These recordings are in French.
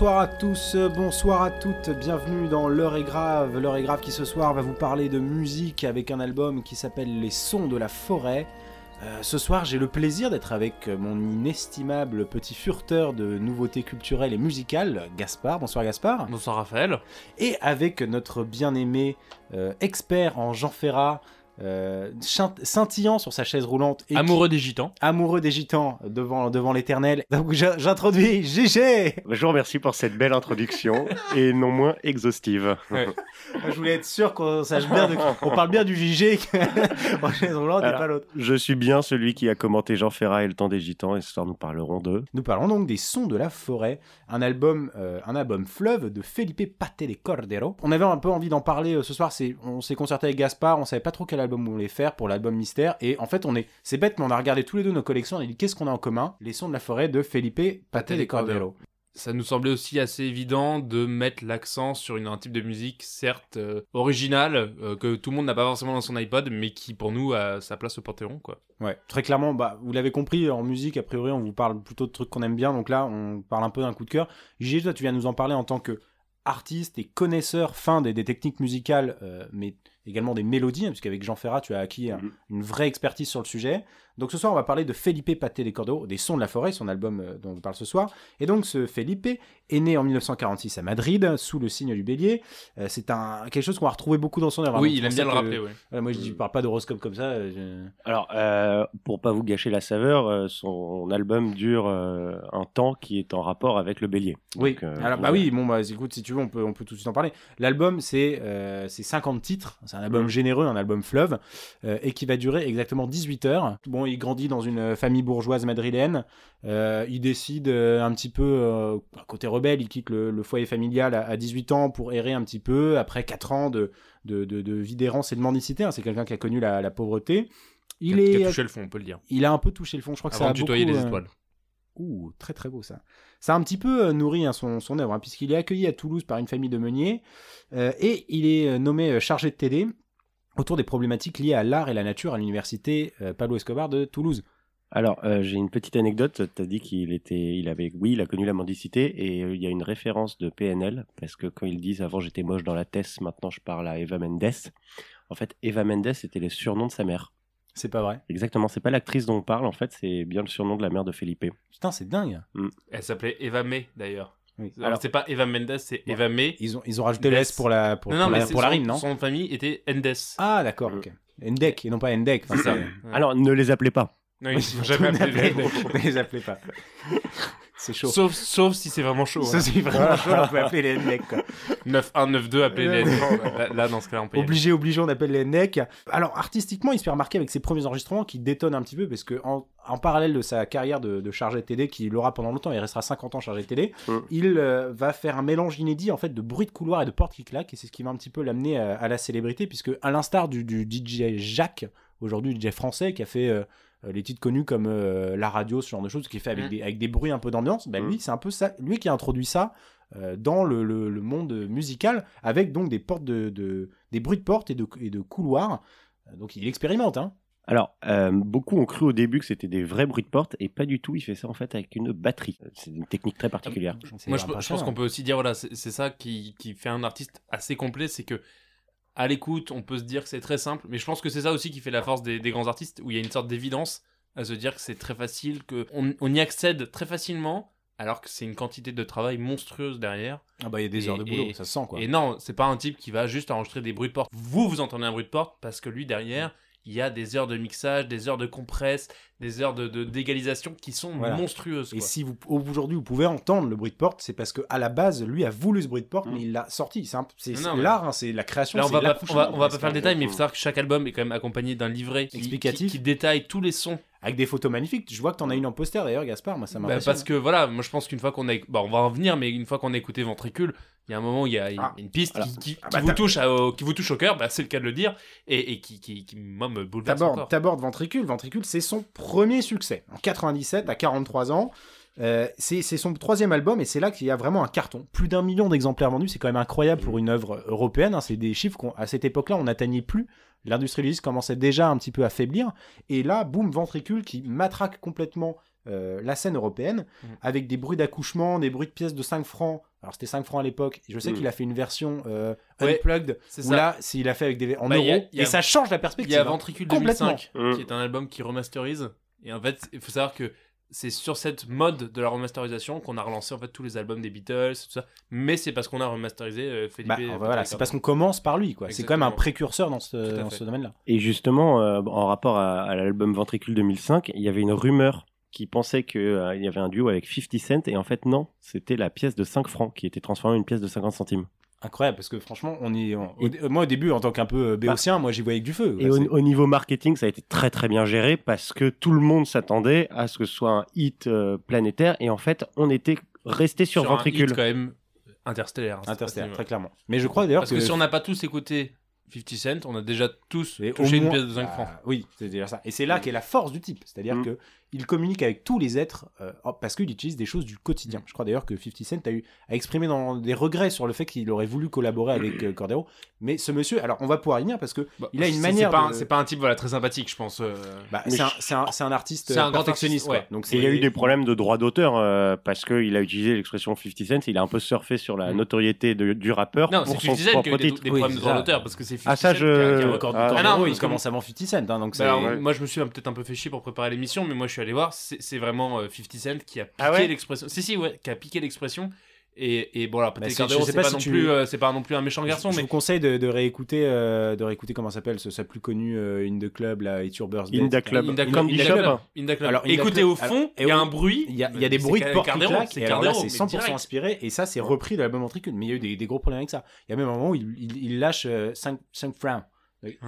Bonsoir à tous, bonsoir à toutes, bienvenue dans L'heure est grave. L'heure est grave qui ce soir va vous parler de musique avec un album qui s'appelle Les sons de la forêt. Euh, ce soir, j'ai le plaisir d'être avec mon inestimable petit furteur de nouveautés culturelles et musicales, Gaspard. Bonsoir Gaspard. Bonsoir Raphaël. Et avec notre bien-aimé euh, expert en Jean Ferrat, euh, scintillant sur sa chaise roulante. Et amoureux des gitans. Amoureux des gitans devant, devant l'éternel. Donc j'introduis GG Bonjour, merci pour cette belle introduction et non moins exhaustive. Je voulais être sûr qu'on sache bien, on parle bien du GG en chaise roulante et pas l'autre. Je suis bien celui qui a commenté Jean Ferrat et le temps des gitans et ce soir nous parlerons de... Nous parlons donc des sons de la forêt, un album, euh, un album fleuve de Felipe Pate de Cordero. On avait un peu envie d'en parler euh, ce soir, on s'est concerté avec Gaspard, on savait pas trop quel album album on voulait faire pour l'album Mystère. Et en fait, on est, c'est bête, mais on a regardé tous les deux nos collections. On a dit qu'est-ce qu'on a en commun? Les sons de la forêt de Felipe Pate de Cordero. Ça nous semblait aussi assez évident de mettre l'accent sur une, un type de musique certes euh, originale euh, que tout le monde n'a pas forcément dans son iPod, mais qui pour nous a sa place au Panthéon, quoi. Ouais, très clairement, bah, vous l'avez compris, en musique, a priori, on vous parle plutôt de trucs qu'on aime bien, donc là, on parle un peu d'un coup de cœur. Gigi, toi, tu viens nous en parler en tant que artiste et connaisseur fin des, techniques musicales, euh, mais également des mélodies, hein, puisqu'avec Jean Ferrat, tu as acquis mhm. une vraie expertise sur le sujet. Donc ce soir, on va parler de Felipe Paté des Cordeaux, des Sons de la Forêt, son album euh, dont on parle ce soir. Et donc ce Felipe est né en 1946 à Madrid, sous le signe du bélier. Euh, c'est un, quelque chose qu'on va retrouver beaucoup dans son œuvre. Hein. Oui, il aime bien le rappeler, moi, je ne parle pas d'horoscope comme ça. Alors, euh, pour pas vous gâcher la saveur, son album dure un temps qui est en rapport avec le bélier. Oui, Alors, bah oui, bon, bah, écoute, si tu veux, on peut, on peut tout de suite en parler. L'album, c'est 50 titres. C'est un album mm. généreux, un album fleuve, et qui va durer exactement 18 heures. Bon, il grandit dans une famille bourgeoise madrilène. Euh, il décide euh, un petit peu, euh, côté rebelle, il quitte le, foyer familial à, 18 ans pour errer un petit peu, après 4 ans de, de, de, vie d'errance et de mendicité. Hein. c'est quelqu'un qui a connu la, pauvreté. Il, est... a touché le fond, on peut le dire. Il a un peu touché le fond, je crois que ça a de tutoyer des étoiles. Ouh, très très beau ça. Ça a un petit peu nourri hein, son, son œuvre, hein, puisqu'il est accueilli à Toulouse par une famille de meuniers, et il est nommé chargé de TD autour des problématiques liées à l'art et la nature à l'université euh, Pablo Escobar de Toulouse. Alors, euh, j'ai une petite anecdote. Tu as dit qu'il était, il avait, oui, il a connu la mendicité et euh, il y a une référence de PNL parce que quand ils disent avant j'étais moche dans la tête, maintenant je parle à Eva Mendes. En fait, Eva Mendes était le surnom de sa mère. C'est pas vrai. Exactement, c'est pas l'actrice dont on parle, en fait, c'est bien le surnom de la mère de Felipe. Putain, c'est dingue. Mm. Elle s'appelait Eva May d'ailleurs. Alors, c'est pas Eva Mendes, c'est Eva May. Ils ont, ils ont rajouté le pour la, pour, non, non, pour la, rime, non Son famille était Endes. Ah, d'accord, ok. Endek, et non pas Endek. Alors, ne les appelez pas. Non, ils sont jamais appelés Ne les appelez pas. C'est chaud. Sauf, sauf si c'est vraiment chaud. Sauf si c'est vraiment chaud, on peut appeler les NEC. 9-1, 9-2, appeler les NEC. Là, dans ce cas-là, on peut. Obligé, obligé, on appelle les NEC. Alors, artistiquement, il se fait remarquer avec ses premiers enregistrements qui détonnent un petit peu parce que, en, en parallèle de sa carrière de, de chargé de TD, qui l'aura pendant longtemps, il restera 50 ans chargé de TD, mm. il euh, va faire un mélange inédit en fait de bruit de couloir et de portes qui claquent, et c'est ce qui va un petit peu l'amener à, la célébrité, puisque à l'instar du, du DJ Jacques, aujourd'hui DJ français, qui a fait. Euh, euh, les titres connus comme euh, la radio, ce genre de choses, qui est fait avec, mm. des, avec des bruits un peu d'ambiance, ben lui, c'est un peu ça, lui qui a introduit ça euh, dans le, le, monde musical, avec donc des portes de, de, des bruits de portes et de, et de couloirs. Donc il expérimente, hein. Alors, beaucoup ont cru au début que c'était des vrais bruits de porte et pas du tout. Il fait ça en fait avec une batterie. C'est une technique très particulière. Moi, je, pense qu'on peut aussi dire voilà, c'est ça qui, qui, fait un artiste assez complet, c'est que à l'écoute, on peut se dire que c'est très simple, mais je pense que c'est ça aussi qui fait la force des, grands artistes, où il y a une sorte d'évidence à se dire que c'est très facile, qu'on on y accède très facilement, alors que c'est une quantité de travail monstrueuse derrière. Ah bah il y a des heures de boulot, ça se sent quoi. Et non, c'est pas un type qui va juste enregistrer des bruits de porte. Vous, vous entendez un bruit de porte parce que lui derrière, il y a des heures de mixage, des heures de compresse, des heures de d'égalisation qui sont monstrueuses. Et si vous aujourd'hui vous pouvez entendre le bruit de porte, c'est parce que à la base lui a voulu ce bruit de porte, mm. mais il l'a sorti. C'est l'art, hein, c'est la création. Là, on va, pas, on va, on va pas faire le détail, mais il faut savoir que chaque album est quand même accompagné d'un livret explicatif qui, détaille tous les sons avec des photos magnifiques. Je vois que tu en as une en poster d'ailleurs, Gaspard. Moi, ça m'a. Bah, parce que voilà, moi je pense qu'une fois qu'on a, bah, on va en venir, mais une fois qu'on a écouté Ventricule, il y a un moment, il y a ah, une piste qui, ah, bah, vous touche au, qui vous touche au cœur, bah, c'est le cas de le dire, et, qui, qui, qui moi, me bouleverse. T'abordes Ventricule. Ventricule, c'est son premier succès. En 97, à 43 ans. Euh, c'est son troisième album et c'est là qu'il y a vraiment un carton. Plus d'un million d'exemplaires vendus, c'est quand même incroyable pour une œuvre européenne. Hein. C'est des chiffres qu'à cette époque-là, on n'atteignait plus. L'industrie du disque commençait déjà un petit peu à faiblir. Et là, boum, ventricule qui matraque complètement euh, la scène européenne Mm. avec des bruits d'accouchement, des bruits de pièces de 5 francs. Alors c'était 5 francs à l'époque. Je sais Mm. qu'il a fait une version euh, Ouais, unplugged C'est où ça. là, s'il a fait avec des en Bah, il y a- euros il y a- et ça change la Il perspective. y a hein. Ventricule Complètement. 2005, Mm. qui est un album qui remasterise. Et en fait, il faut savoir que c'est sur cette mode de la remasterisation qu'on a relancé en fait tous les albums des Beatles, tout ça. Mais c'est parce qu'on a remasterisé euh, Felipe. Bah, voilà, c'est parce qu'on commence par lui, quoi. C'est quand même un précurseur dans ce, Tout à dans fait. ce domaine-là. Et justement, euh, en rapport à, à l'album Ventricule 2005, il y avait une rumeur qui pensait qu'il y avait un duo avec 50 Cent, et en fait non, c'était la pièce de 5 francs qui était transformée en une pièce de 50 centimes. Incroyable, parce que franchement, on y, on- au- moi au début, en tant qu'un peu euh, béotien, moi j'y voyais avec du feu. Et Ouais, au, niveau marketing, ça a été très très bien géré parce que tout le monde s'attendait à ce que ce soit un hit euh, planétaire, et en fait, on était resté sur, Sur un Ventricule. hit quand même interstellaire. hein, Interstellaire, très clairement. Mais je crois d'ailleurs Parce que, que si on n'a pas tous écouté 50 Cent, on a déjà tous Et touché une pièce de 5 Bah, francs. Oui, c'est déjà ça. Et c'est là qu'est la force du type. C'est-à-dire Mm. que il communique avec tous les êtres euh, oh, parce qu'il utilise des choses du quotidien. Je crois d'ailleurs que 50 Cent a, eu, a exprimé dans des regrets sur le fait qu'il aurait voulu collaborer avec euh, Cordero. Mais ce monsieur, alors on va pouvoir y venir parce que il a une manière C'est pas, de- pas un type voilà, très sympathique, je pense. euh. bah, c'est un, je- c'est un- c'est un artiste C'est un grand perfectionniste. ouais. Donc il y a c'est- eu des problèmes de droit d'auteur euh, parce qu'il a utilisé l'expression 50 Cent, il a un peu surfé sur la Mm. notoriété de- du rappeur Non, c'est pour 50 son Cent qui a propre eu des, titre. des Oui, problèmes de droit d'auteur parce que c'est 50 Ah, ça, Cent je- qui a- qui a le record- record du Ah, non, il commence avant 50 Cent. hein, donc Bah. Moi, je me suis peut-être un peu fait chier pour préparer l'émission, mais moi, je suis allé voir. C'est vraiment euh, 50 Cent qui a piqué Ah ouais l'expression. Si, si, ouais, qui a piqué l'expression. Et, et bon, alors, Bah, peut-être c'est- Cardero, pas pas, si non tu- plus, euh, c'est pas non plus un méchant garçon, je, je mais vous conseille de, de réécouter, euh, de réécouter comment s'appelle ce sa plus connu euh, In the Club, là, It's Your Birthday. In the. Club. Inda Shop. Club. Inda Club. Alors, Écoutez au fond, il y a et un bruit. Il y a, il y a des bruits de porte qui Cardero, claquent, c'est et alors là Cardero, c'est mais 100% direct. inspiré et ça c'est repris de l'album Ventricule mais il y a eu des, des gros problèmes avec ça il y a même un moment où il, il, il lâche 5, francs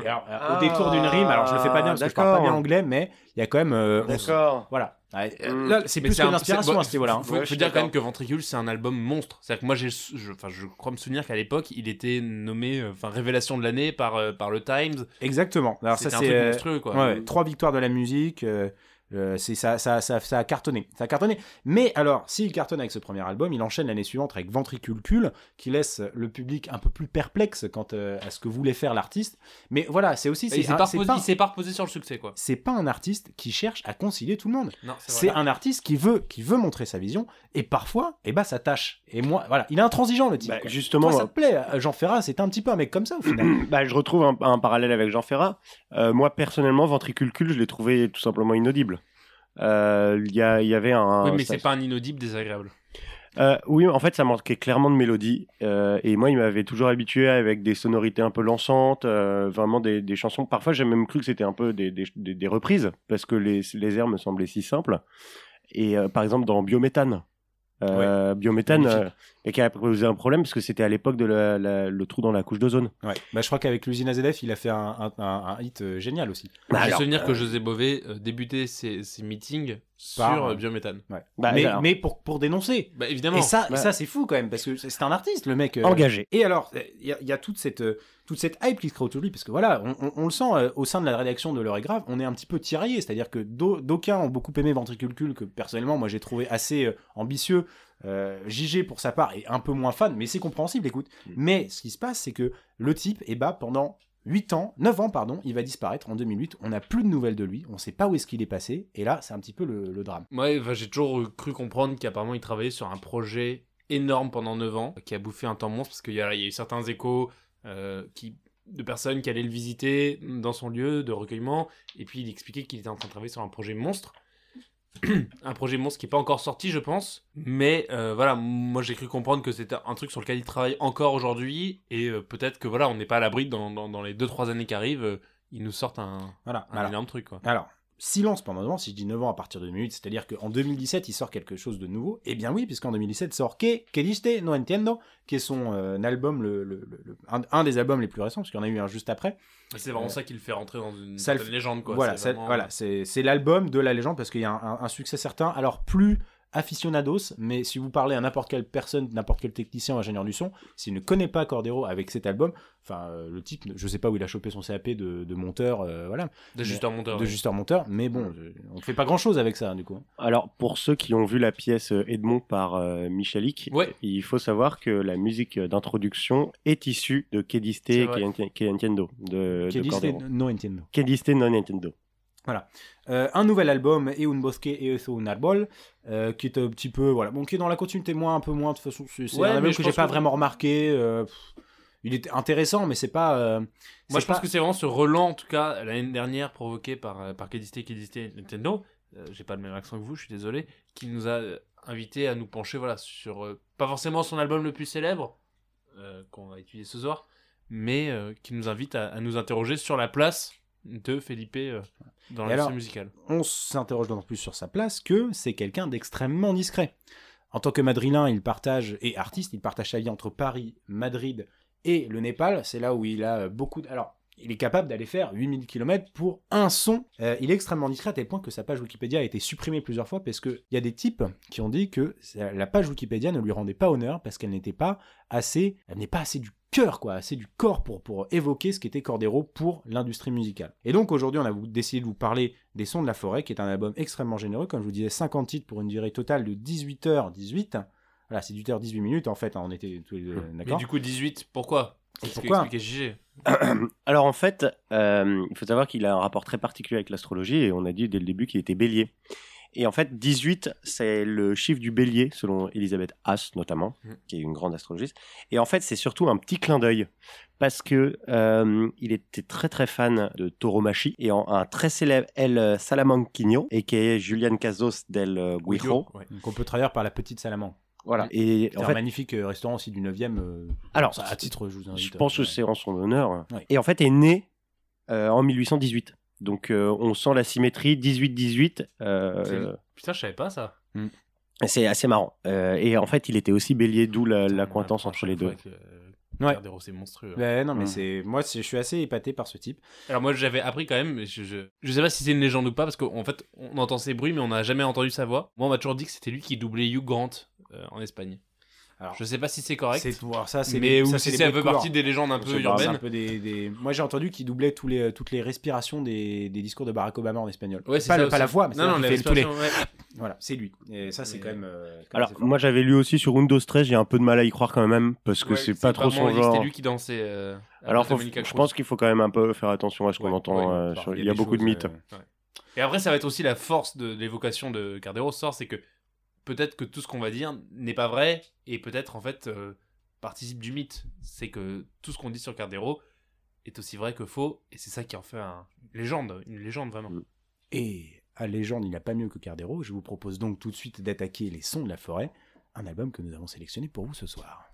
alors, euh, au Ah, détour d'une rime alors je le fais pas bien parce que je parle pas bien anglais mais il y a quand même euh, D'accord. voilà euh, Mm. là c'est plus que l'inspiration à ce niveau là Faut, Ouais, faut dire quand même que Ventricule, c'est un album monstre. C'est-à-dire que moi, j'ai, je, enfin, je crois me souvenir qu'à l'époque, il était nommé, euh, enfin, révélation de l'année par, euh, par le Times. exactement alors ça c'est truc euh, monstrueux, quoi. Ouais, ouais, trois victoires de la musique. euh, euh, c'est ça, ça, ça, ça a cartonné, ça a cartonné. Mais alors, s'il cartonne avec ce premier album, il enchaîne l'année suivante avec Ventriculcule, qui laisse le public un peu plus perplexe quant euh, à ce que voulait faire l'artiste. Mais voilà, c'est aussi, il c'est un- pas, c'est reposé- pas, il s'est pas reposé sur le succès, quoi. c'est pas un artiste qui cherche à concilier tout le monde. C'est un artiste qui veut, qui veut montrer sa vision, et parfois, eh ben, ça tâche. Et moi, voilà, il est intransigeant le type. Bah, justement, Toi, ça te plaît, euh, Jean Ferrat, c'était un petit peu un mec comme ça au final. bah, je retrouve un, un parallèle avec Jean Ferrat. Euh, moi, personnellement, Ventriculcule, je l'ai trouvé tout simplement inaudible. Euh, Il y, avait un. Oui, mais c'est pas un inaudible désagréable. Euh, oui, en fait, ça manquait clairement de mélodie. Euh, et moi, il m'avait toujours habitué avec des sonorités un peu lançantes, euh, vraiment des, des chansons. Parfois, j'ai même cru que c'était un peu des, des, reprises, parce que les, les airs me semblaient si simples. Et par exemple, dans Biométhane. Euh, Biométhane, et qui a posé un problème parce que c'était à l'époque de la- la- le trou dans la couche d'ozone. Ouais. Bah, je crois qu'avec l'usine AZF, il a fait un, un, un- un hit euh, génial aussi. J'ai alors, souvenir que euh, José Bové euh, débutait ses, ses meetings Par, sur euh, Biométhane. Ouais. Bah, mais, alors. mais pour, pour dénoncer. Bah, évidemment. Et ça, Ouais. ça c'est fou quand même, parce que c'est un artiste, le mec. euh. Engagé. Et alors, il y, a- il y a toute cette, euh, toute cette hype qui se crée autour de lui, parce que voilà, on, on- on le sent euh, au sein de la rédaction de L'heure est grave, on est un petit peu tiraillé, c'est-à-dire que d'au- d'aucuns ont beaucoup aimé Ventriculcule, que personnellement, moi j'ai trouvé assez euh, ambitieux. Euh, JG pour sa part est un peu moins fan, mais c'est compréhensible, écoute. Mais ce qui se passe, c'est que le type, eh ben, pendant 8 ans, 9 ans, pardon, il va disparaître en 2008. On n'a plus de nouvelles de lui, on sait pas où est-ce qu'il est passé, et là, c'est un petit peu le, le drame. Ouais, j'ai toujours cru comprendre qu'apparemment il travaillait sur un projet énorme pendant 9 ans, qui a bouffé un temps monstre, parce qu'il y, a il y a eu certains échos euh, qui, de personnes qui allaient le visiter dans son lieu de recueillement, et puis il expliquait qu'il était en train de travailler sur un projet monstre. un projet monstre qui n'est pas encore sorti, je pense. Mais euh, voilà, moi j'ai cru comprendre que c'était un truc sur lequel il travaille encore aujourd'hui, et euh, peut-être que voilà, on n'est pas à l'abri dans, dans, dans les 2-3 années qui arrivent, euh, ils nous sortent un, Voilà. un Alors, énorme truc. Quoi. Alors, silence pendant 9 ans, si je dis 9 ans à partir de 2008, c'est-à-dire qu'en 2017, il sort quelque chose de nouveau. Eh bien oui, puisqu'en 2017 sort Que, que diste no entiendo, qui est son euh, album, le, le- le- le- un, un des albums les plus récents, parce qu'il y en a eu un juste après. C'est vraiment Euh, ça qui le fait rentrer dans une ça légende. Quoi. voilà, C'est c'est, vraiment- voilà, l'album de la légende, parce qu'il y a un, un- un succès certain. Alors, plus aficionados, mais si vous parlez à n'importe quelle personne, n'importe quel technicien ou ingénieur du son, s'il ne connaît pas Cordero avec cet album, enfin, euh, le type, je sais pas où il a chopé son CAP de, de monteur, euh, voilà, D'ajusteur monteur. de ouais. justeur monteur, mais bon, euh, on fait pas grand-chose avec ça, du coup. Alors, pour ceux qui ont vu la pièce euh, Edmond par euh, Michalik, Ouais. il faut savoir que la musique d'introduction est issue de Kediste que Entiendo, de, Qui de Cordero. no entiendo. Kediste non Nintendo. Voilà. Euh, un nouvel album, Et un bosque et un arbol, euh, qui est un petit peu, voilà, bon, qui est dans la continuité moins, un peu moins, de toute façon, c'est Ouais, un mais album que j'ai pas que- vraiment remarqué. euh, pff, il était intéressant, mais c'est pas. euh, Moi, je pense que c'est vraiment ce relan, en tout cas, l'année dernière, provoqué par, par Kedisté, Kedisté, Nintendo. J'ai pas le même accent que vous, je suis désolé. Qui nous a invité à nous pencher, voilà, sur. pas forcément son album le plus célèbre, qu'on va étudier ce soir, mais qui nous invite à, à nous interroger sur la place de Felipe euh, dans l'industrie alors, musicale. on s'interroge d'autant plus sur sa place que c'est quelqu'un d'extrêmement discret. En tant que madrilène, il partage, et artiste, il partage sa vie entre Paris, Madrid et le Népal. C'est là où il a beaucoup... De... Alors, il est capable d'aller faire 8000 km pour un son. Euh, il est extrêmement discret à tel point que sa page Wikipédia a été supprimée plusieurs fois parce qu'il y a des types qui ont dit que la page Wikipédia ne lui rendait pas honneur parce qu'elle n'était pas assez... Elle n'est pas assez du cœur, quoi, assez du corps pour, pour évoquer ce qu'était Cordero pour l'industrie musicale. Et donc aujourd'hui, on a décidé de vous parler des Sons de la Forêt, qui est un album extrêmement généreux, comme je vous disais, 50 titres pour une durée totale de 18h18. Voilà, c'est 18h18 minutes en fait, hein, on était tous les deux Mais d'accord. du coup, 18, pourquoi Et pourquoi. Alors en fait, euh, il faut savoir qu'il a un rapport très particulier avec l'astrologie et on a dit dès le début qu'il était bélier. Et en fait, 18, c'est le chiffre du bélier, selon Elisabeth Haas notamment, Mhm. qui est une grande astrologiste. Et en fait, c'est surtout un petit clin d'œil, parce que euh, il était très très fan de Tauromachi et en, un très célèbre El Salamanquino, et qui est Julian Casos del Guijo. Ouais. Donc on peut traduire par la petite Salaman. Voilà. Et C'est en un fait, magnifique euh, restaurant aussi du 9e. euh, alors, ça, à titre, je vous invite. je pense que euh, c'est en son honneur. Ouais. Et en fait, est né euh, en 1818. Donc, euh, on sent la symétrie 18-18. euh, C'est- Putain, je savais pas ça. C'est assez marrant. Euh, et en fait, il était aussi bélier, d'où la, entre les deux. Ouais. C'est monstrueux. Ouais, non, mais Mm. c'est. Moi, je suis assez épaté par ce type. Alors moi j'avais appris quand même, je, je, je sais pas si c'est une légende ou pas, parce qu'en fait on entend ses bruits mais on n'a jamais entendu sa voix. Moi on m'a toujours dit que c'était lui qui doublait Hugh Grant euh, en Espagne. Alors, Je sais pas si c'est correct, C'est voir ça, c'est mais ça, si c'est un peu partie des légendes un peu C'est un urbaines. peu des, des- Moi, j'ai entendu qu'il doublait tous les, toutes les respirations des, des discours de Barack Obama en espagnol. Ouais, c'est pas, ça le- pas la voix, mais non, non, fait tous les. ouais. Voilà, c'est lui. Et ça, c'est Mais- quand même. euh, quand même Alors, moi, j'avais lu aussi sur Windows 13, j'ai un peu de mal à y croire quand même, parce que Ouais, c'est pas trop son genre. C'était lui qui dansait. euh, Alors, faut- je pense qu'il faut quand même un peu faire attention à ce qu'on entend. euh, Il y a beaucoup de mythes. Et après ça va être aussi la force de l'évocation de Cardero sort, c'est que peut-être que tout ce qu'on va dire n'est pas vrai et peut-être en fait euh, participe du mythe. C'est que tout ce qu'on dit sur Cardero est aussi vrai que faux et c'est ça qui en fait un- une légende, une légende vraiment. Mm. Et à légende, il n'y a pas mieux que Cardero. Je vous propose donc tout de suite d'attaquer Les Sons de la Forêt, un album que nous avons sélectionné pour vous ce soir.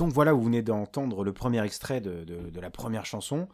Donc voilà, vous venez d'entendre le premier extrait de, de- de la première chanson.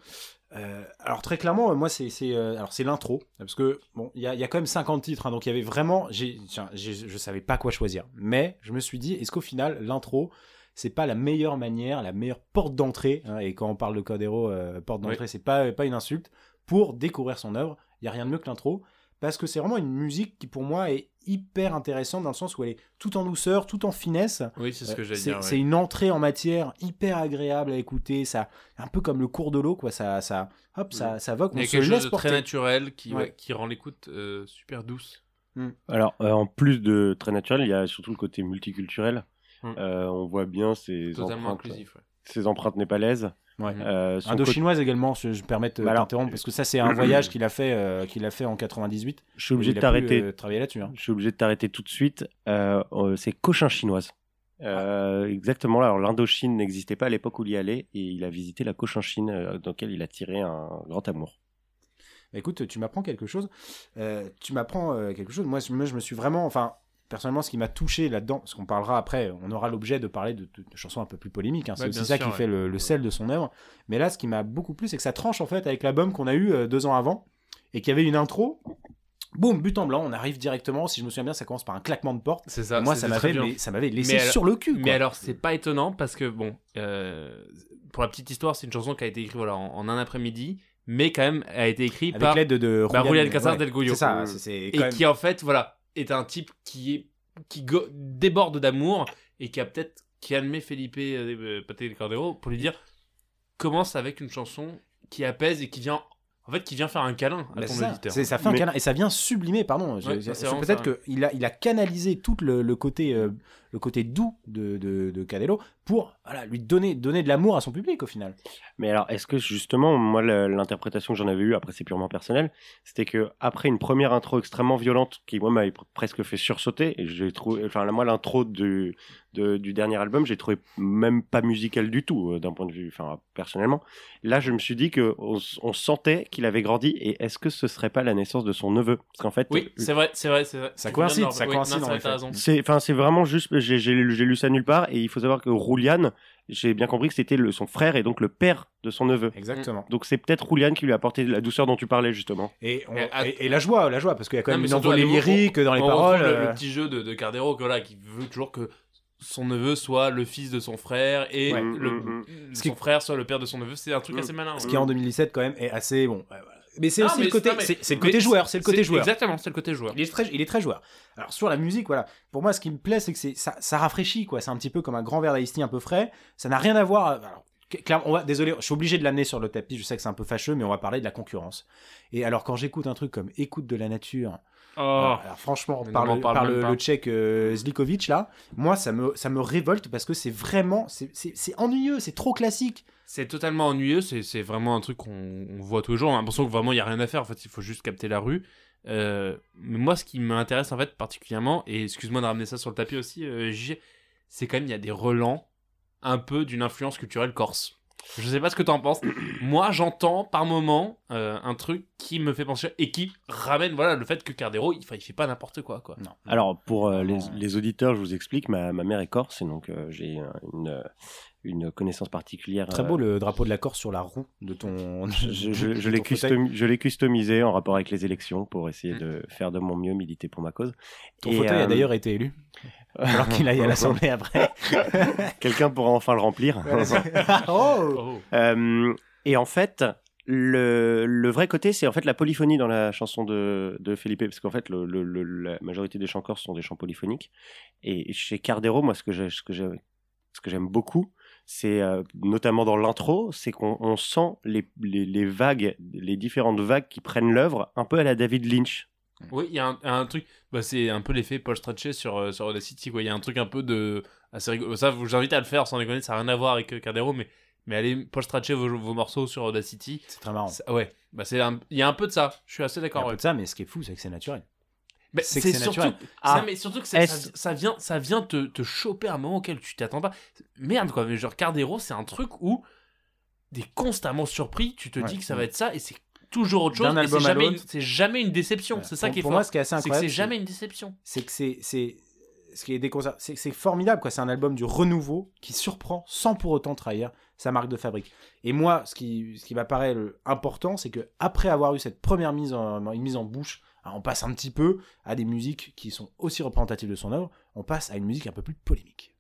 Euh, alors très clairement, moi c'est euh, alors c'est l'intro parce que bon, il y a, il y a quand même 50 titres, hein, donc il y avait vraiment, j'ai, je savais pas quoi choisir, mais je me suis dit, est-ce qu'au final l'intro c'est pas la meilleure manière, la meilleure porte d'entrée, hein, et quand on parle de Codero, euh, porte d'entrée, c'est pas pas une insulte pour découvrir son œuvre. Il y a rien de mieux que l'intro parce que c'est vraiment une musique qui pour moi est hyper intéressante dans le sens où elle est tout en douceur, tout en finesse. Oui, c'est ce que Euh, j'allais c'est dire. ouais. c'est une entrée en matière hyper agréable à écouter, ça un peu comme le cours de l'eau quoi, ça ça hop, ça ça va Il qu'on y a se quelque chose de porter. très naturel qui, Ouais. ouais, qui rend l'écoute euh, super douce. Alors, euh, en plus de très naturel, il y a surtout le côté multiculturel. Mm. Euh, on voit bien ces Totalement empreintes, inclusif. ouais. ces empreintes népalaises. Ouais. Euh, côté- Indochinoise également, je je me permets de Bah t'interrompre parce que ça c'est un voyage qu'il a fait euh, qu'il a fait en 98. Je suis obligé de t'arrêter. euh, travailler là-dessus. hein. Je suis obligé de t'arrêter tout de suite. Euh, euh, c'est Cochin chinoise. Euh, Exactement. Alors l'Indochine n'existait pas à l'époque où il y allait et il a visité la Cochinchine euh, dans laquelle il a tiré un grand amour. Bah, écoute, tu m'apprends quelque chose. Euh, tu m'apprends euh, quelque chose. Moi, je- moi, je me suis vraiment, enfin, personnellement, ce qui m'a touché là-dedans, parce qu'on parlera après, on aura l'objet de parler de, de- de chansons un peu plus polémiques. hein. C'est Ouais, aussi ça sûr, qui ouais. fait le, le sel de son œuvre. Mais là, ce qui m'a beaucoup plu, c'est que ça tranche en fait avec l'album qu'on a eu euh, deux ans avant et qui avait une intro. Boum, but en blanc, on arrive directement. Si je me souviens bien, ça commence par un claquement de porte. C'est ça. moi, ça m'avait, ça m'avait laissé Mais alors- sur le cul. Mais alors, c'est pas étonnant parce que, bon, euh, pour la petite histoire, c'est une chanson qui a été écrite voilà, en, en un après-midi, mais quand même a été écrite avec par. l'aide de bah, Julian Casar del Goyo. C'est ça, c'est- c'est Et même- qui, en fait, voilà, est un type qui, est, qui go- déborde d'amour et qui a peut-être calmer Felipe euh, Paté Cordero pour lui dire commence avec une chanson qui apaise et qui vient en fait, qui vient faire un câlin à Bah, ton ça. auditeur. Ça fait un câlin et ça vient sublimer, pardon. Ouais, Peut-être qu'il a, il a canalisé tout le, le côté, euh, le côté doux de, de, de Canelo pour voilà, lui donner, donner de l'amour à son public au final. Mais alors, est-ce que justement, moi, l'interprétation que j'en avais eue, après c'est purement personnel, c'était que après une première intro extrêmement violente qui moi m'avait pr- presque fait sursauter, et j'ai trouvé, enfin moi l'intro du de- du dernier album, j'ai trouvé même pas musical du tout euh, d'un point de vue, enfin personnellement. Là, je me suis dit que on, sentait qu'il avait grandi, et est-ce que ce serait pas la naissance de son neveu? Parce qu'en fait, Oui, c'est vrai, c'est vrai, c'est vrai. Ça coïncide, ça oui, coïncide, enfin c'est vraiment juste, j'ai, lu- ça nulle part, et il faut savoir que Roulian, j'ai bien compris que c'était son frère et donc le père de son neveu. Exactement. Donc c'est peut-être Roulian qui lui a apporté la douceur dont tu parlais justement. Et, on- Et et, et la joie, la joie, parce qu'il y a quand Non, même une envolée lyrique dans les on paroles. le, euh, le petit jeu de, de Cardero que, voilà, qui veut toujours que son neveu soit le fils de son frère et Ouais. le, Mm, mm, Ce son qui- frère soit le père de son neveu. C'est un truc Mm. assez malin. Ce ouais. qui en 2017 quand même est assez bon. voilà. Mais c'est aussi mais- le côté, c'est c'est le côté joueur, c'est le côté joueur. Exactement, c'est le côté joueur. Il est très, il est très joueur. Alors sur la musique, voilà. Pour moi, ce qui me plaît, c'est que c'est ça, ça rafraîchit quoi. C'est un petit peu comme un grand verre d'Ice un peu frais. Ça n'a rien à voir. Alors, clairement, on va, désolé, je suis obligé de l'amener sur le tapis. Je sais que c'est un peu fâcheux, mais on va parler de la concurrence. Et alors quand j'écoute un truc comme Écoute de la nature, Oh. alors, alors, franchement, par non, le, par le, tchèque euh, Zlikovic là, moi ça me, ça me révolte parce que c'est vraiment, c'est- c'est c'est ennuyeux, c'est trop classique. C'est totalement ennuyeux, c'est c'est vraiment un truc qu'on on voit tous les jours. On a l'impression que vraiment il n'y a rien à faire, en fait, il faut juste capter la rue. Euh, mais moi, ce qui m'intéresse en fait particulièrement, et excuse-moi de ramener ça sur le tapis aussi, euh, c'est quand même il y a des relents un peu d'une influence culturelle corse. Je sais pas ce que t'en penses. Moi, j'entends par moment euh, un truc qui me fait penser et qui ramène voilà le fait que Cardero, il, enfin, il fait pas n'importe quoi quoi. Non. Alors pour euh, les, auditeurs, je vous explique, ma, ma mère est corse, et donc euh, j'ai une, euh, une connaissance particulière. Très euh, beau le drapeau de la Corse sur la roue de ton. Je, je- l'ai custom- customisé en rapport avec les élections pour essayer de faire de mon mieux, militer pour ma cause. Ton Et, fauteuil a euh, d'ailleurs été élu. Alors qu'il aille à l'Assemblée après. Quelqu'un pourra enfin le remplir. oh. Euh, et en fait, le, le vrai côté, c'est en fait la polyphonie dans la chanson de, de Felipe, parce qu'en fait, le, le- le- la majorité des chants corses sont des chants polyphoniques. Et chez Cardero, moi, ce que j'aime beaucoup, c'est euh, notamment dans l'intro, c'est qu'on on sent les, les, les vagues, les différentes vagues qui prennent l'œuvre, un peu à la David Lynch. Oui, il y a un, un truc, bah, c'est un peu l'effet Paul Strachey sur, euh, sur Audacity, quoi. Il y a un truc un peu de. assez rigolo. Ça, vous invite à le faire sans déconner, ça n'a rien à voir avec euh, Cardero, mais, mais allez, Paul Strachey vos, vos morceaux sur Audacity. C'est très marrant. Ça- ouais, bah, c'est il y a un peu de ça, je suis assez Il y a d'accord. un peu de ça, mais ce qui est fou, c'est que c'est naturel. Mais c'est c'est que c'est surtout, naturel. Ah. ça, mais surtout que ça, ça vient, ça vient te, te choper à un moment auquel tu t'attends pas. Merde, quoi, mais genre Cardero, c'est un truc où t'es constamment surpris, tu te Ouais. dis que ça va être ça, et c'est toujours autre chose, D'un et album c'est à jamais, une- jamais une déception. C'est ça Pour- qui est Pour fort. moi, ce qui est assez C'est que incroyable, c'est jamais une déception. c'est que c'est c'est ce qui est c'est c'est formidable quoi c'est un album du renouveau qui surprend sans pour autant trahir sa marque de fabrique et moi ce qui ce qui m'apparaît important c'est que après avoir eu cette première mise en une mise en bouche hein, on passe un petit peu à des musiques qui sont aussi représentatives de son œuvre. On passe à une musique un peu plus polémique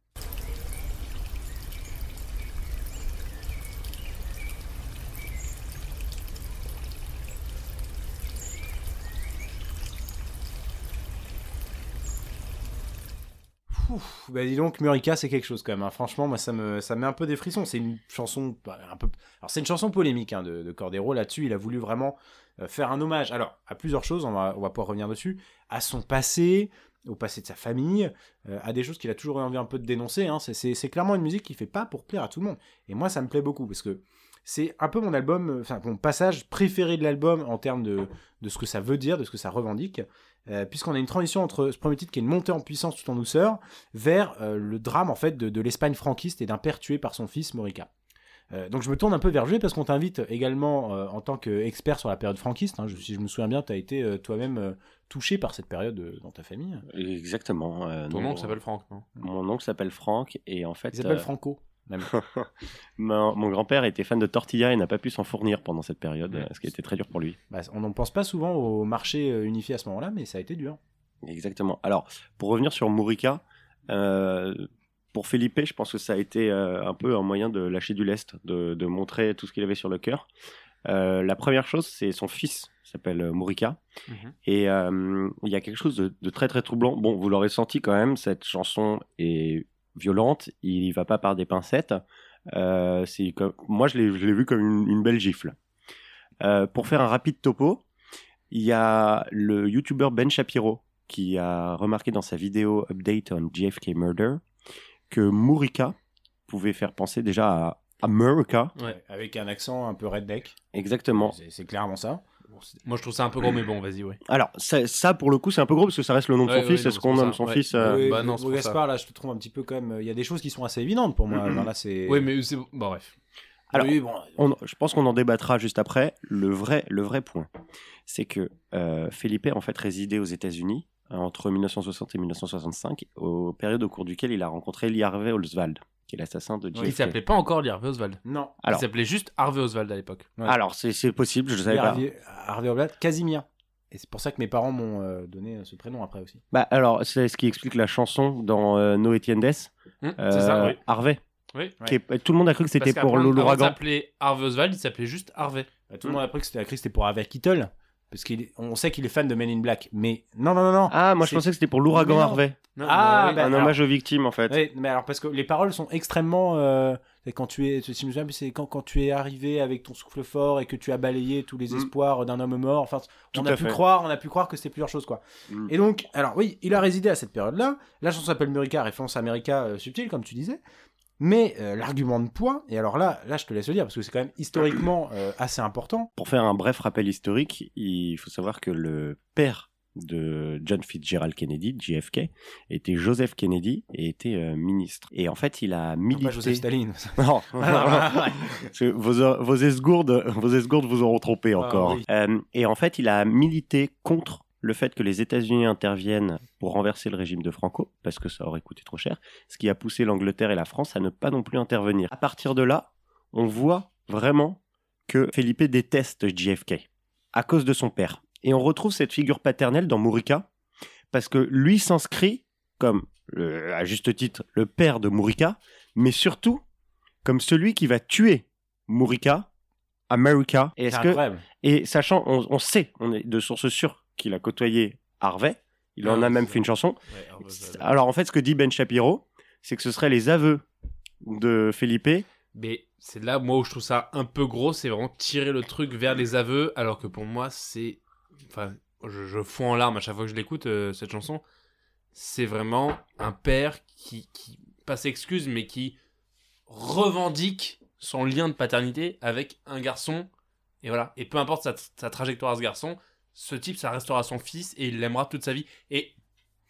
Ouf, bah dis donc, Murica, c'est quelque chose quand même. hein. Franchement, moi, ça me, ça me met un peu des frissons. C'est une chanson, bah, un peu. Alors, c'est une chanson polémique hein, de, de Cordero. Là-dessus, il a voulu vraiment euh, faire un hommage. Alors, à plusieurs choses, on va, on va pouvoir revenir dessus. À son passé, au passé de sa famille, euh, à des choses qu'il a toujours envie un peu de dénoncer. hein. C'est clairement une musique qui fait pas pour plaire à tout le monde. Et moi, ça me plaît beaucoup parce que c'est un peu mon album, euh, enfin mon passage préféré de l'album en termes de, de ce que ça veut dire, de ce que ça revendique, euh, puisqu'on a une transition entre ce premier titre qui est une montée en puissance tout en douceur, vers euh, le drame en fait de, de l'Espagne franquiste et d'un père tué par son fils Morica. Euh, donc je me tourne un peu vers Jay parce qu'on t'invite également euh, en tant qu'expert sur la période franquiste. hein. Je- si je me souviens bien, tu as été euh, toi-même euh, touché par cette période euh, dans ta famille. Exactement. euh, Ton oncle s'appelle Franck, non? Mon oncle s'appelle Franck et en fait, Il s'appelle euh, Franco. Même. mon, mon grand-père était fan de tortilla et n'a pas pu s'en fournir pendant cette période, Ouais. ce qui était très dur pour lui. Bah, on n'en pense pas souvent au marché euh, unifié à ce moment-là, mais ça a été dur. Exactement. Alors, pour revenir sur Mourica, euh, pour Felipe, je pense que ça a été euh, un peu un moyen de lâcher du lest, de, de montrer tout ce qu'il avait sur le cœur. Euh, la première chose, c'est son fils, qui s'appelle Mourica. Mhm. Et euh, il y a quelque chose de, de très très troublant. Bon, vous l'aurez senti quand même, cette chanson est violente, il y va pas par des pincettes. Euh, c'est comme, moi, je l'ai, je l'ai vu comme une, une belle gifle. Euh, pour faire un rapide topo, il y a le YouTuber Ben Shapiro qui a remarqué dans sa vidéo Update on JFK Murder que Murica pouvait faire penser déjà à America. Ouais. Avec un accent un peu redneck. Exactement. C'est c'est clairement ça. Bon, Moi, je trouve ça un peu gros, mais bon, vas-y, ouais. Alors, ça, ça, pour le coup, c'est un peu gros parce que ça reste le nom de Ouais, son ouais, fils. Est-ce qu'on nomme son ouais. fils euh, bah non, c'est Hugo pour ça. Gaspard, là, je te trouve un petit peu quand même. Il y a des choses qui sont assez évidentes pour moi. Là, c'est. Oui, mais c'est bon, bref. Alors, Oui, bon. on- je pense qu'on en débattra juste après. Le vrai, le vrai point, c'est que euh, Felipe en fait résidait aux États-Unis euh, entre 1960 et 1965, aux périodes au cours duquel il a rencontré Lee Harvey Oswald, qui est l'assassin de Il JFK. s'appelait pas encore Lee Harvey Oswald. Non. Alors- Il s'appelait juste Harvey Oswald à l'époque. Ouais. Alors, c'est c'est possible, je ne savais pas. Harvey, Harvey Oblat, Casimir. Et c'est pour ça que mes parents m'ont euh, donné ce prénom après aussi. Bah, alors, c'est ce qui explique la chanson dans euh, No Etienne Des, Hum, euh, c'est ça, oui. Harvey. Oui. qui est- tout le monde a cru que c'était Parce pour l'ouragan. s'appeler Harvey Oswald, il s'appelait juste Harvey. Bah, tout le monde a cru que c'était cru que c'était pour Harvey Keitel. Parce qu'on sait qu'il est fan de Men in Black. Mais non, non, non, non. Ah, moi je C'est- pensais que c'était pour l'ouragan. Harvey. Non, Ah, oui. bah, un alors- hommage aux victimes en fait. Oui, mais alors parce que les paroles sont extrêmement. euh, c'est quand tu es, si je me souviens, c'est quand, quand tu es arrivé avec ton souffle fort et que tu as balayé tous les Mm. espoirs d'un homme mort. Enfin, on a pu fait. croire, on a pu croire que c'était plusieurs choses quoi. Mm. Et donc, alors oui, il a résidé à cette période-là. La chanson s'appelle Murica, référence à America euh, subtile comme tu disais. Mais euh, l'argument de poids, et alors là, là je te laisse le dire parce que c'est quand même historiquement euh, assez important. Pour faire un bref rappel historique, il faut savoir que le père de John Fitzgerald Kennedy, JFK, était Joseph Kennedy et était euh, ministre. Et en fait, il a Non, milité. Pas Joseph Staline. Non, Ah, Parce que vos, vos esgourdes, vos esgourdes vous auront trompé Ah, encore. oui. Et en fait, il a milité contre le fait que les États-Unis interviennent pour renverser le régime de Franco, parce que ça aurait coûté trop cher, ce qui a poussé l'Angleterre et la France à ne pas non plus intervenir. À partir de là, on voit vraiment que Felipe déteste JFK à cause de son père. Et on retrouve cette figure paternelle dans Murica, parce que lui s'inscrit comme, euh, à juste titre, le père de Murica, mais surtout comme celui qui va tuer Murica, America. Et, C'est est-ce que, incroyable. et sachant, on, on sait, on est de source sûre qu'il a côtoyé Harvey, il en Ah, a même fait une chanson. Ouais. Alors en fait, ce que dit Ben Shapiro, c'est que ce seraient les aveux de Felipe. Mais c'est là, moi, où je trouve ça un peu gros, c'est vraiment tirer le truc vers les aveux, alors que pour moi, c'est. Enfin, je, je fonds en larmes à chaque fois que je l'écoute, euh, cette chanson. C'est vraiment un père qui, qui, pas s'excuse, mais qui revendique son lien de paternité avec un garçon. Et voilà. Et peu importe sa, sa trajectoire à ce garçon, ce type, ça restera son fils et il l'aimera toute sa vie. Et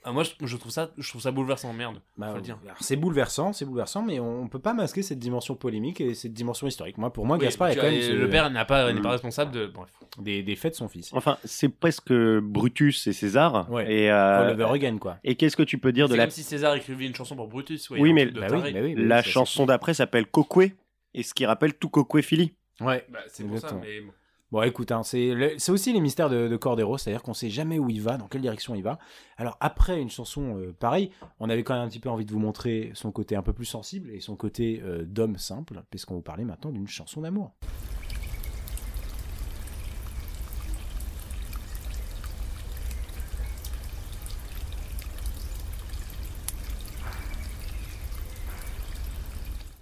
euh, moi, je, trouve ça, je trouve ça bouleversant, merde. Bah, faut le dire. alors, c'est bouleversant, c'est bouleversant, mais on peut pas masquer cette dimension polémique et cette dimension historique. Moi, pour moi, Oui, Gaspard est quand même ce- le père pas, n'est pas Mm. responsable de. Bref. des, des faits de son fils. Enfin, c'est presque Brutus et César. Ouais. Et, euh, over again, quoi. et qu'est-ce que tu peux dire de C'est la comme si César écrivait une chanson pour Brutus. ouais, Oui, mais- Bah oui, bah oui, bah La chanson d'après s'appelle Cocoué, et ce qui rappelle tout Cocoué-Philly. Ouais. Bah, c'est pour ça, mais bon. Écoute, hein, c'est aussi les mystères de, de Cordero, c'est-à-dire qu'on sait jamais où il va, dans quelle direction il va. Alors après une chanson euh, pareille, on avait quand même un petit peu envie de vous montrer son côté un peu plus sensible et son côté euh, d'homme simple, puisqu'on vous parlait maintenant d'une chanson d'amour.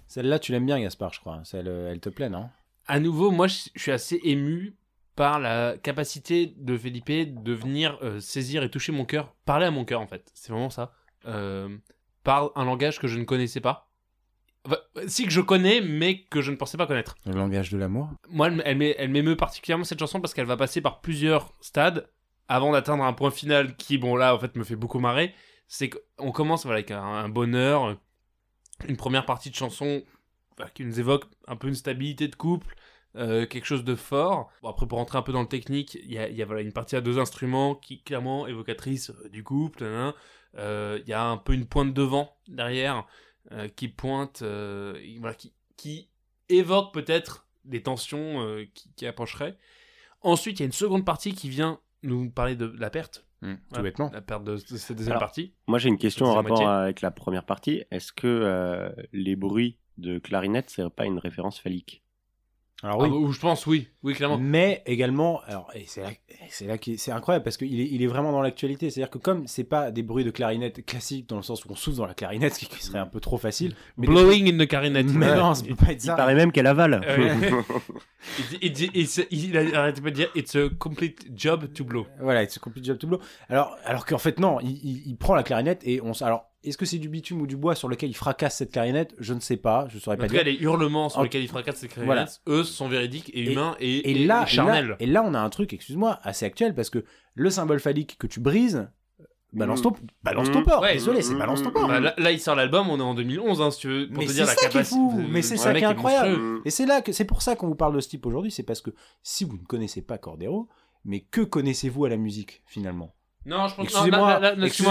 Celle-là, tu l'aimes bien, Gaspard, je crois. Celle, euh, elle te plaît, non? À nouveau, moi, je suis assez ému par la capacité de Felipe de venir euh, saisir et toucher mon cœur, parler à mon cœur en fait. C'est vraiment ça. Euh, par un langage que je ne connaissais pas. Enfin, si que je connais, mais que je ne pensais pas connaître. Le langage de l'amour Moi, elle, elle m'é- elle m'émeut particulièrement cette chanson parce qu'elle va passer par plusieurs stades avant d'atteindre un point final qui, bon, là, en fait, me fait beaucoup marrer. C'est qu'on commence voilà, avec un, un bonheur, une première partie de chanson qui nous évoque un peu une stabilité de couple, euh, quelque chose de fort. Bon, après, pour rentrer un peu dans le technique, il y a, il y a, voilà, une partie à deux instruments qui, clairement, évocatrice euh, du couple. Euh, Il y a un peu une pointe de vent derrière qui pointe, voilà, qui, qui évoque peut-être des tensions qui, qui approcheraient. Ensuite, il y a une seconde partie qui vient nous parler de la perte. Tout Ouais. bêtement. La perte de, de cette deuxième Alors, partie. Moi, j'ai une question en rapport moitié. avec la première partie. Est-ce que les bruits de clarinette, c'est pas une référence phallique Alors oui. Ah, ou je pense, oui. Oui, clairement. Mais également, alors, et c'est là, c'est là qui c'est incroyable parce qu'il est, il est vraiment dans l'actualité. C'est-à-dire que comme c'est pas des bruits de clarinette classiques dans le sens où on souffle dans la clarinette, ce qui serait un peu trop facile. Mais Blowing in the clarinet. Mais Ouais. non, ça peut pas être Il ça. paraît même qu'elle avale. Il a arrêté pas de dire It's a complete job to blow. Voilà, it's a complete job to blow. Alors, alors qu'en fait, non, il, il- il prend la clarinette et on. Alors, est-ce que c'est du bitume ou du bois sur lequel il fracasse cette clarinette? Je ne sais pas, je saurais En pas tout cas, les hurlements sur En- lesquels il fracasse clarinettes, Voilà. eux, sont véridiques et, Et- humains et, Et, et- là, et et là, charnels. et là, on a un truc, excuse-moi, assez actuel parce que le symbole phallique que tu brises, balance ton, balance ton port. Ouais. Désolé, c'est balance ton port. Bah, là, là, il sort l'album, on est en 2011, hein, si tu veux, pour Mais te dire la ça qui est capacité. fou, mais c'est ça qui est incroyable. Et c'est là que c'est pour ça qu'on vous parle de ce type aujourd'hui, c'est parce que si vous ne connaissez pas Cordero, mais que connaissez-vous à la musique finalement? Non, je pense Excusez-moi,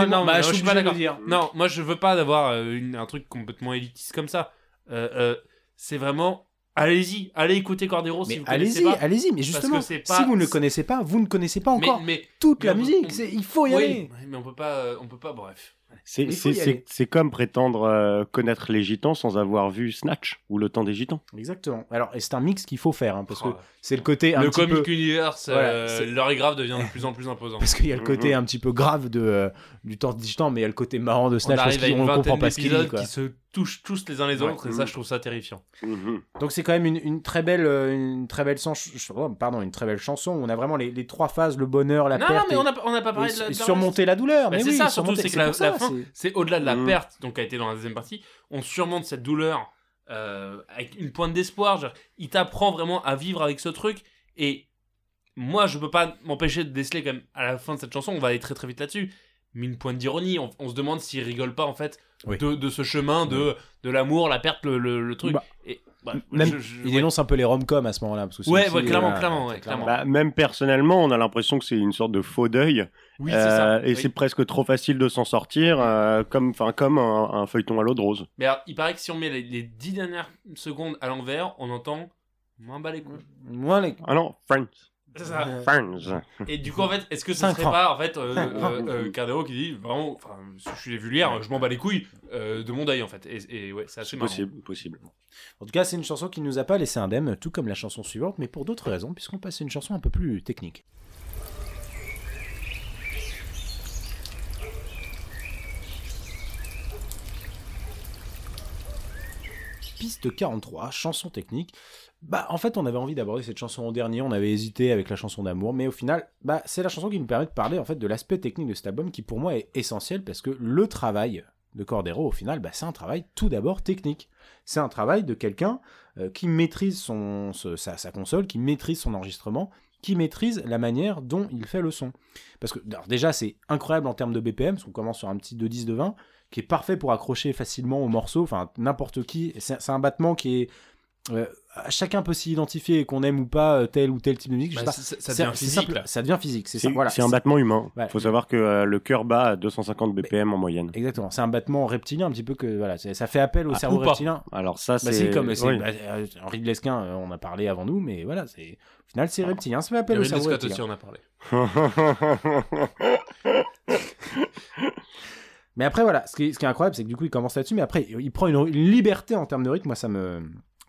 non, non, bah, je je suis pas d'accord. dire. Non, moi je veux pas avoir euh, une- un truc complètement élitiste comme ça. Euh, euh, c'est vraiment, allez-y, allez écouter Cordero si vous connaissez allez-y, pas. allez-y, mais justement, pas- si vous ne le connaissez pas, vous ne connaissez pas encore Mais, mais toute mais la musique. on- c'est- Il faut y oui, aller. mais on peut pas, on peut pas, bref. C'est comme prétendre euh, connaître les gitans sans avoir vu Snatch ou Le Temps des gitans. Exactement. Alors, et c'est un mix qu'il faut faire, hein, parce que Oh, c'est le côté un le petit comic peu. universe, Voilà, euh, leur est grave devient de plus en plus imposant. Parce qu'il y a le côté un petit peu grave de, euh, du temps distant, mais il y a le côté marrant de On Snatch parce arrive à qu'on comprend pas ce qu'il dit. d'épisodes quoi. qui se touchent tous les uns les Ouais. autres, et ça, je trouve ça terrifiant. Donc c'est quand même une, une très belle, euh, une très belle chanson, pardon, une très belle chanson. où On a vraiment les, les trois phases, le bonheur, la non, non, perte mais et, on n'a pas parlé de la et de la surmonter la douleur. Bah, mais c'est oui, ça surtout, c'est que la, fin, c'est- c'est au-delà de la Mm. perte, donc qui a été dans la deuxième partie, on surmonte cette douleur euh, avec une pointe d'espoir. genre, Il t'apprend vraiment à vivre avec ce truc, et moi, je peux pas m'empêcher de déceler quand même à la fin de cette chanson, on va aller très très vite là-dessus, mais une pointe d'ironie. On, on se demande s'il rigole pas en fait Oui. de, de ce chemin de, de l'amour, la perte, le, le, le truc. Bah, et, bah, Même, je- je- il ouais. énonce un peu les rom-coms à ce moment-là. parce que c'est Ouais, aussi, ouais, clairement, euh, clairement, ouais, clairement. Bah, même personnellement, on a l'impression que c'est une sorte de faux deuil. Oui, Euh, ça. Et Oui. c'est presque trop facile de s'en sortir, euh, comme, enfin, comme un, un feuilleton à l'eau de rose. Mais alors, il paraît que si on met les, les 10 dernières secondes à l'envers, on entend moins bas les couilles. Moi, les- Ah non, Friends. C'est ça. Friends. Et du coup, en fait, est-ce que ce serait francs. pas, en fait, euh, euh, euh, Cardero qui dit vraiment, enfin, je suis vulgaire, je m'en bats les couilles de mon deuil, en fait. Et, et ouais, c'est assez marrant. possible, possible. En tout cas, c'est une chanson qui nous a pas laissé indemne, tout comme la chanson suivante, mais pour d'autres raisons, puisqu'on passe à une chanson un peu plus technique. Piste 43, chanson technique. Bah, en fait, on avait envie d'aborder cette chanson en dernier, on avait hésité avec la chanson d'amour, mais au final, bah, c'est la chanson qui nous permet de parler en fait de l'aspect technique de cet album qui pour moi est essentiel parce que le travail de Cordero, au final, bah, c'est un travail tout d'abord technique. C'est un travail de quelqu'un euh, qui maîtrise sa, console, qui maîtrise son enregistrement, qui maîtrise la manière dont il fait le son. Parce que déjà, c'est incroyable en termes de BPM, parce qu'on commence sur un petit 2 10 de 20, qui est parfait pour accrocher facilement au morceau, enfin n'importe qui. C'est c'est un battement qui est... euh, chacun peut s'y identifier, qu'on aime ou pas euh, tel ou tel type de musique. Bah, ça, devient c'est physique, simple, ça devient physique, c'est. Voilà. c'est un battement humain. Il faut savoir que euh, le cœur bat à 250 BPM en moyenne. Exactement, c'est un battement reptilien un petit peu que voilà, ça fait appel au Ah, cerveau reptilien. Alors ça, Bah, c'est... c'est comme oui. bah, euh, Henri de Lesquin, euh, on a parlé avant nous, mais voilà, c'est au final c'est reptilien, ça fait appel au Ridley cerveau Scott reptilien. aussi, on a parlé. Mais après voilà, ce qui est, ce qui est incroyable, c'est que du coup il commence là-dessus, mais après il prend une, une liberté en termes de rythme, moi ça me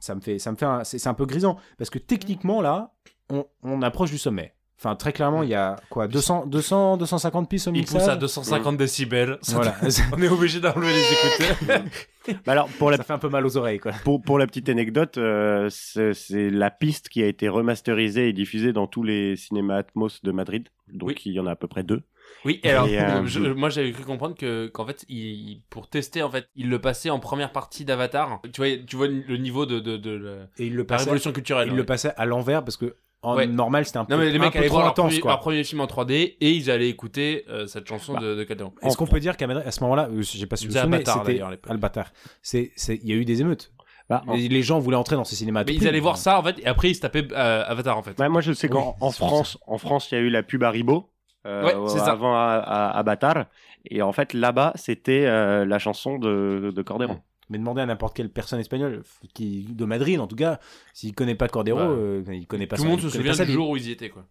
ça me fait ça me fait un- c'est un peu grisant parce que techniquement là, on, on approche du sommet. Enfin très clairement, il y a quoi 200 200 250 pistes au Il mixage. pousse à 250 décibels. Ça- Voilà, On est obligé d'enlever les écouteurs. Bah alors, pour la, ça fait un peu mal aux oreilles quoi. pour, pour la petite anecdote, euh, c'est c'est la piste qui a été remasterisée et diffusée dans tous les cinémas Atmos de Madrid. Donc Oui. il y en a à peu près deux. Oui, et alors, Et, euh, je- moi j'avais cru comprendre que qu'en fait, il, pour tester, en fait, il le passait en première partie d'Avatar. Tu vois, tu vois le niveau de, de, de, la- Et il le la passait, révolution culturelle. il ouais. le passait à l'envers parce que en Ouais. normal c'était un peu Non mais les un mecs allaient voir leur intense premier, leur premier film en 3D et ils allaient écouter euh, cette chanson Bah, de, de Calderon. Est-ce qu'on peut dire qu'à Madrid, à ce moment-là, euh, j'ai pas su l'époque. Albatar. C'est, c'est, il y a eu des émeutes. Bah, en- Les gens voulaient entrer dans ces cinémas. Mais ils allaient voir ça en fait et après ils se tapaient euh, Avatar en fait. Moi, je sais qu'en Oui, France, en France, il y a eu la pub Haribo. Euh, Ouais, c'est ça. avant à, à. Et en fait, là-bas, c'était euh, la chanson de, de Cordero. Mais demandez à n'importe quelle personne espagnole, qui, de Madrid en tout cas, s'il connaît pas Cordero, Bah, euh, il connaît pas Tout le monde se souvient du jour où ils y étaient quoi.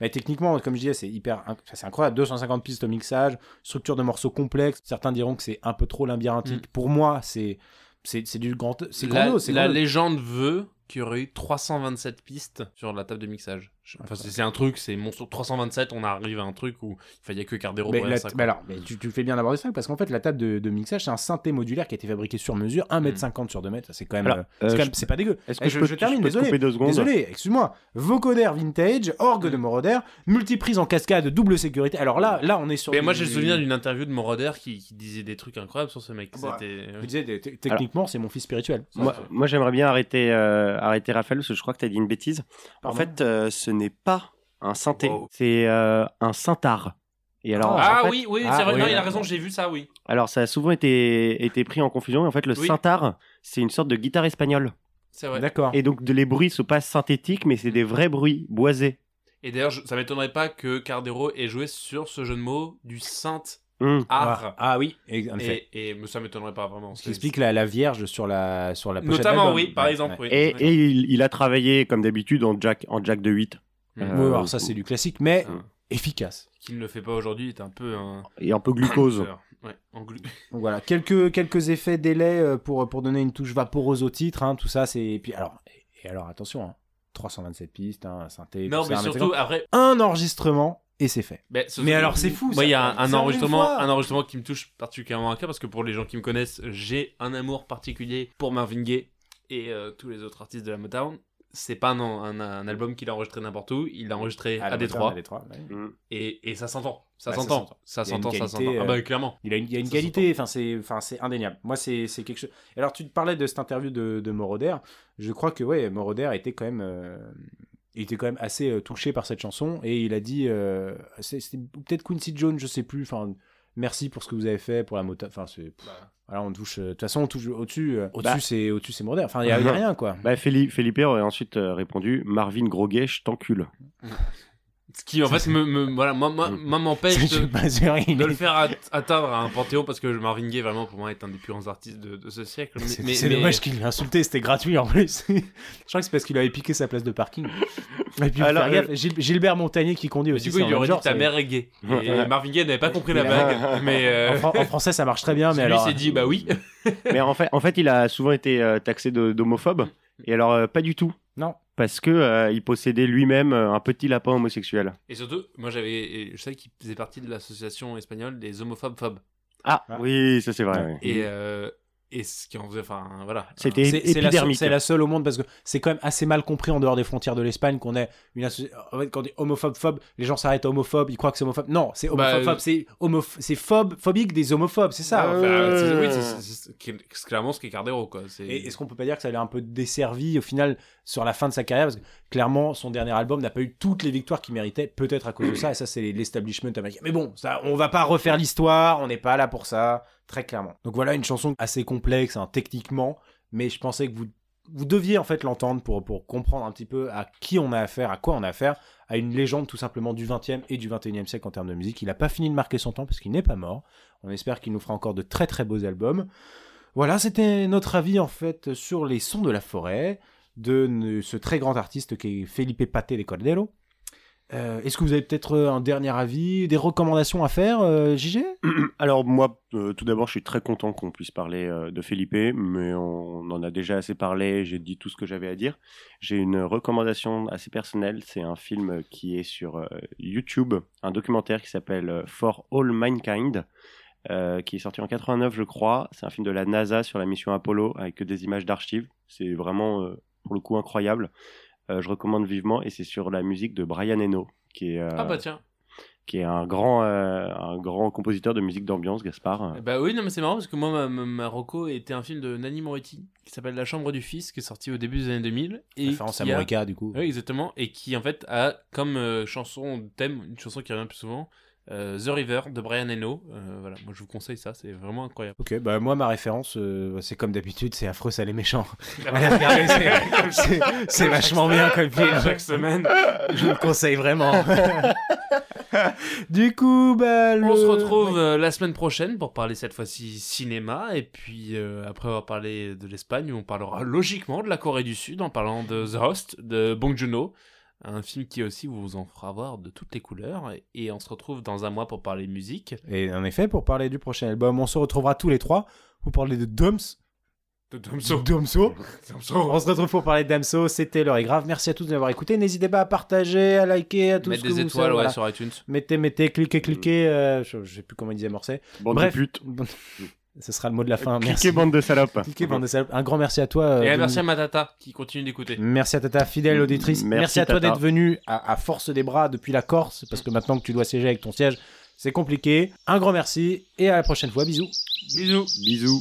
Mais techniquement, comme je disais, c'est hyper, c'est incroyable. 250 pistes au mixage, structure de morceaux complexes. Certains diront que c'est un peu trop labyrinthique. Pour moi, c'est, c'est, c'est du grand, c'est La, grandiose. C'est la grandiose. légende veut qu'il y aurait eu 327 pistes sur la table de mixage. Enfin, c'est un truc, c'est monstre 327, on arrive à un truc où il n'y a que Cardero Mais, pour la- faire ça. mais alors, mais tu, tu fais bien d'aborder ça parce qu'en fait, la table de, de mixage, c'est un synthé modulaire qui a été fabriqué sur mesure, 1m50 sur 2 mètres. C'est quand même. Alors, euh, c'est quand même- je- c'est pas dégueu. Est-ce Eh, que je, je, peux, je termine, je peux désolé. couper deux secondes Désolé, excuse-moi. Vocoder vintage, orgue de Moroder, multiprise en cascade, double sécurité. Alors là, là, on est sur. Mais du- moi, j'ai le souvenir d'une interview de Moroder qui, qui disait des trucs incroyables sur ce mec. Bah, C'était. Je disais, t- t- techniquement, c'est mon fils spirituel. Moi, moi, j'aimerais bien arrêter, euh, arrêter Raphaël parce que je crois que tu as dit une bêtise. Pardon En fait, euh, ce n'est pas un synthé, Wow. c'est euh, un synthar. Et alors, Ah en fait- oui, oui, Ah, c'est vrai, oui. non, il a raison, j'ai vu ça, oui. alors ça a souvent été, été pris en confusion. Et en fait, le Oui. synthar, c'est une sorte de guitare espagnole. C'est vrai. D'accord. Et donc, de- les bruits sont pas synthétiques, mais c'est des vrais bruits boisés. Et d'ailleurs, ça m'étonnerait pas que Cardero ait joué sur ce jeu de mots du saint Hum. art. Ah, ah oui, et- en. Et, et ça m'étonnerait pas vraiment. Ce qui explique la, la Vierge sur la, sur la pochette Notamment, oui, par exemple. ouais. oui. Et, et il, il a travaillé, comme d'habitude, en jack, en jack de 8. Euh, Oui, alors ça, c'est du classique, mais efficace. Qui ne le fait pas aujourd'hui est un peu un. Et un peu glucose. Ouais, en glu- Donc voilà, quelques, quelques effets délais euh, pour, pour donner une touche vaporeuse au titre, hein, tout ça, c'est... et Puis alors, et, alors attention, hein, 327 pistes, hein, synthé, Non, tout mais ça, un surtout, après. un enregistrement, et c'est fait. Mais, ce- Mais alors, c'est fou, Moi, il y a un, un enregistrement, un enregistrement qui me touche particulièrement à cœur parce que pour les gens qui me connaissent, j'ai un amour particulier pour Marvin Gaye et euh, tous les autres artistes de la Motown. C'est pas un, un, un album qu'il a enregistré n'importe où, il l'a enregistré à, la Détroit à Détroit, ouais. Hum. et, et ça s'entend. Ça Bah, s'entend. Ça Il y a une s'entend, ça qualité, s'entend. Ah euh, bah, clairement. Il a une, il y a une Ça qualité, enfin c'est, enfin c'est indéniable. Moi c'est, c'est quelque chose. Alors tu parlais de cette interview de, de Moroder. Je crois que ouais, Moroder était quand même, euh, il était quand même assez euh, touché par cette chanson et il a dit, euh, c'est, c'était peut-être Quincy Jones, je sais plus. Enfin, merci pour ce que vous avez fait pour la moto. Enfin c'est, voilà, on touche. euh, De toute façon, on touche au-dessus. euh, au-dessus Bah. c'est, au-dessus c'est. Enfin il y, a a rien quoi. Bah, Felipe, Felipe aurait ensuite euh, répondu Marvin Groguet, je t'encule. Ce qui, en fait, me, me- voilà, moi, moi, moi, m'empêche de, de le faire at- atteindre à un panthéon parce que Marvin Gaye, vraiment, pour moi, est un des plus grands artistes de, de ce siècle. Mais- C'est mais- c'est mais- dommage qu'il l'ait insulté, c'était gratuit en plus. je crois que c'est parce qu'il avait piqué sa place de parking. Et puis, Alors, gaffe, Gil- Gilbert Montagnier qui conduit aussi. du coup, il lui aurait dit ta mère est gay. Et. Marvin Gaye n'avait pas compris la blague. Mais euh, En, Fran- en français, ça marche très bien, mais lui alors. s'est dit, bah oui. Mais en fait, en fait, il a souvent été euh, taxé d'homophobe. Et alors, euh, pas du tout. Non. Parce que euh, il possédait lui-même euh, un petit lapin homosexuel. Et surtout, moi, j'avais, je sais qu'il faisait partie de l'association espagnole des homophobes phobes. Ah, Ah. oui, ça c'est vrai. Et, euh, et ce qui en faisait, enfin, voilà. C'était C'est c'est la, seule- épidermique. c'est la seule au monde parce que c'est quand même assez mal compris en dehors des frontières de l'Espagne qu'on est une en fait, quand on dit homophobe phobe les gens s'arrêtent à homophobe ils croient que c'est homophobe non c'est homophobe Bah, phobe, c'est phobe phobique des homophobes c'est ça Euh, c'est- oui, clairement ce qu'est Cardero, quoi. Et est-ce qu'on peut pas dire que ça l'a un peu desservi au final sur la fin de sa carrière? Parce que clairement son dernier album n'a pas eu toutes les victoires qu'il méritait peut-être à cause de ça et ça c'est l'establishment américain mais bon ça on va pas refaire l'histoire on n'est pas là pour ça très clairement donc voilà une chanson assez complexe hein, techniquement mais je pensais que vous deviez en fait l'entendre pour, pour comprendre un petit peu à qui on a affaire, à quoi on a affaire, à une légende tout simplement du 20e et du 21e siècle en termes de musique. Il n'a pas fini de marquer son temps parce qu'il n'est pas mort. On espère qu'il nous fera encore de très très beaux albums. Voilà, c'était notre avis en fait sur les sons de la forêt de ce très grand artiste qui est Felipe Paté de Cordero. Euh, Est-ce que vous avez peut-être euh, un dernier avis, des recommandations à faire, euh, JG Alors moi, euh, tout d'abord, je suis très content qu'on puisse parler de Felipe, mais on, en a déjà assez parlé, j'ai dit tout ce que j'avais à dire. J'ai une recommandation assez personnelle, c'est un film qui est sur YouTube, un documentaire qui s'appelle For All Mankind, qui est sorti en 89 je crois. C'est un film de la NASA sur la mission Apollo avec des images d'archives. C'est vraiment, pour le coup, incroyable. Euh, je recommande vivement et c'est sur la musique de Brian Eno, qui est... euh, Ah bah tiens. qui est un grand, euh, un grand compositeur de musique d'ambiance, Gaspard. Eh Bah oui, non mais c'est marrant parce que moi, ma, ma, ma Rocco était un film de Nanni Moretti qui s'appelle La Chambre du Fils, qui est sorti au début des années 2000. Et Référence à qui a- Morica du coup. Oui, exactement. Et qui en fait a comme euh, chanson thème, une chanson qui revient plus souvent, euh, The River de Brian Eno. Euh, voilà, moi je vous conseille ça, c'est vraiment incroyable. Ok, bah moi ma référence, euh, c'est comme d'habitude, c'est Affreux, ça les méchants. C'est- vachement bien comme film. Chaque semaine. Je vous le conseille vraiment. du coup, bah, le- On se retrouve la semaine prochaine pour parler cette fois-ci cinéma. Et puis euh, après avoir parlé de l'Espagne, on parlera logiquement de la Corée du Sud en parlant de The Host de Bong Joon-ho. Un film qui aussi vous en fera voir de toutes les couleurs. Et, on se retrouve dans un mois pour parler musique. Et en effet, pour parler du prochain album, on se retrouvera tous les trois pour parler de Dumps. De Domso. Domso. On se retrouve pour parler de Damso. C'était l'heure est grave. Merci à tous de l'avoir écouté. N'hésitez pas à partager, à liker, à tout Mettre ce que des vous étoiles savez, ouais, voilà. sur iTunes. Mettez, mettez, cliquez, cliquez. euh, je, je sais plus comment il disait Morset. Bande Bref. de putes. Ce sera le mot de la fin. Merci. Cliquez, bande de salopes. Cliquez, bande de salopes. Un grand merci à toi. euh, Et Denis. merci à Matata qui continue d'écouter. Merci à Tata, fidèle auditrice. Merci, Merci, à toi Tata. d'être venu à, à force des bras depuis la Corse, parce que maintenant que tu dois siéger avec ton siège, c'est compliqué. Un grand merci et à la prochaine fois. Bisous. Bisous. Bisous.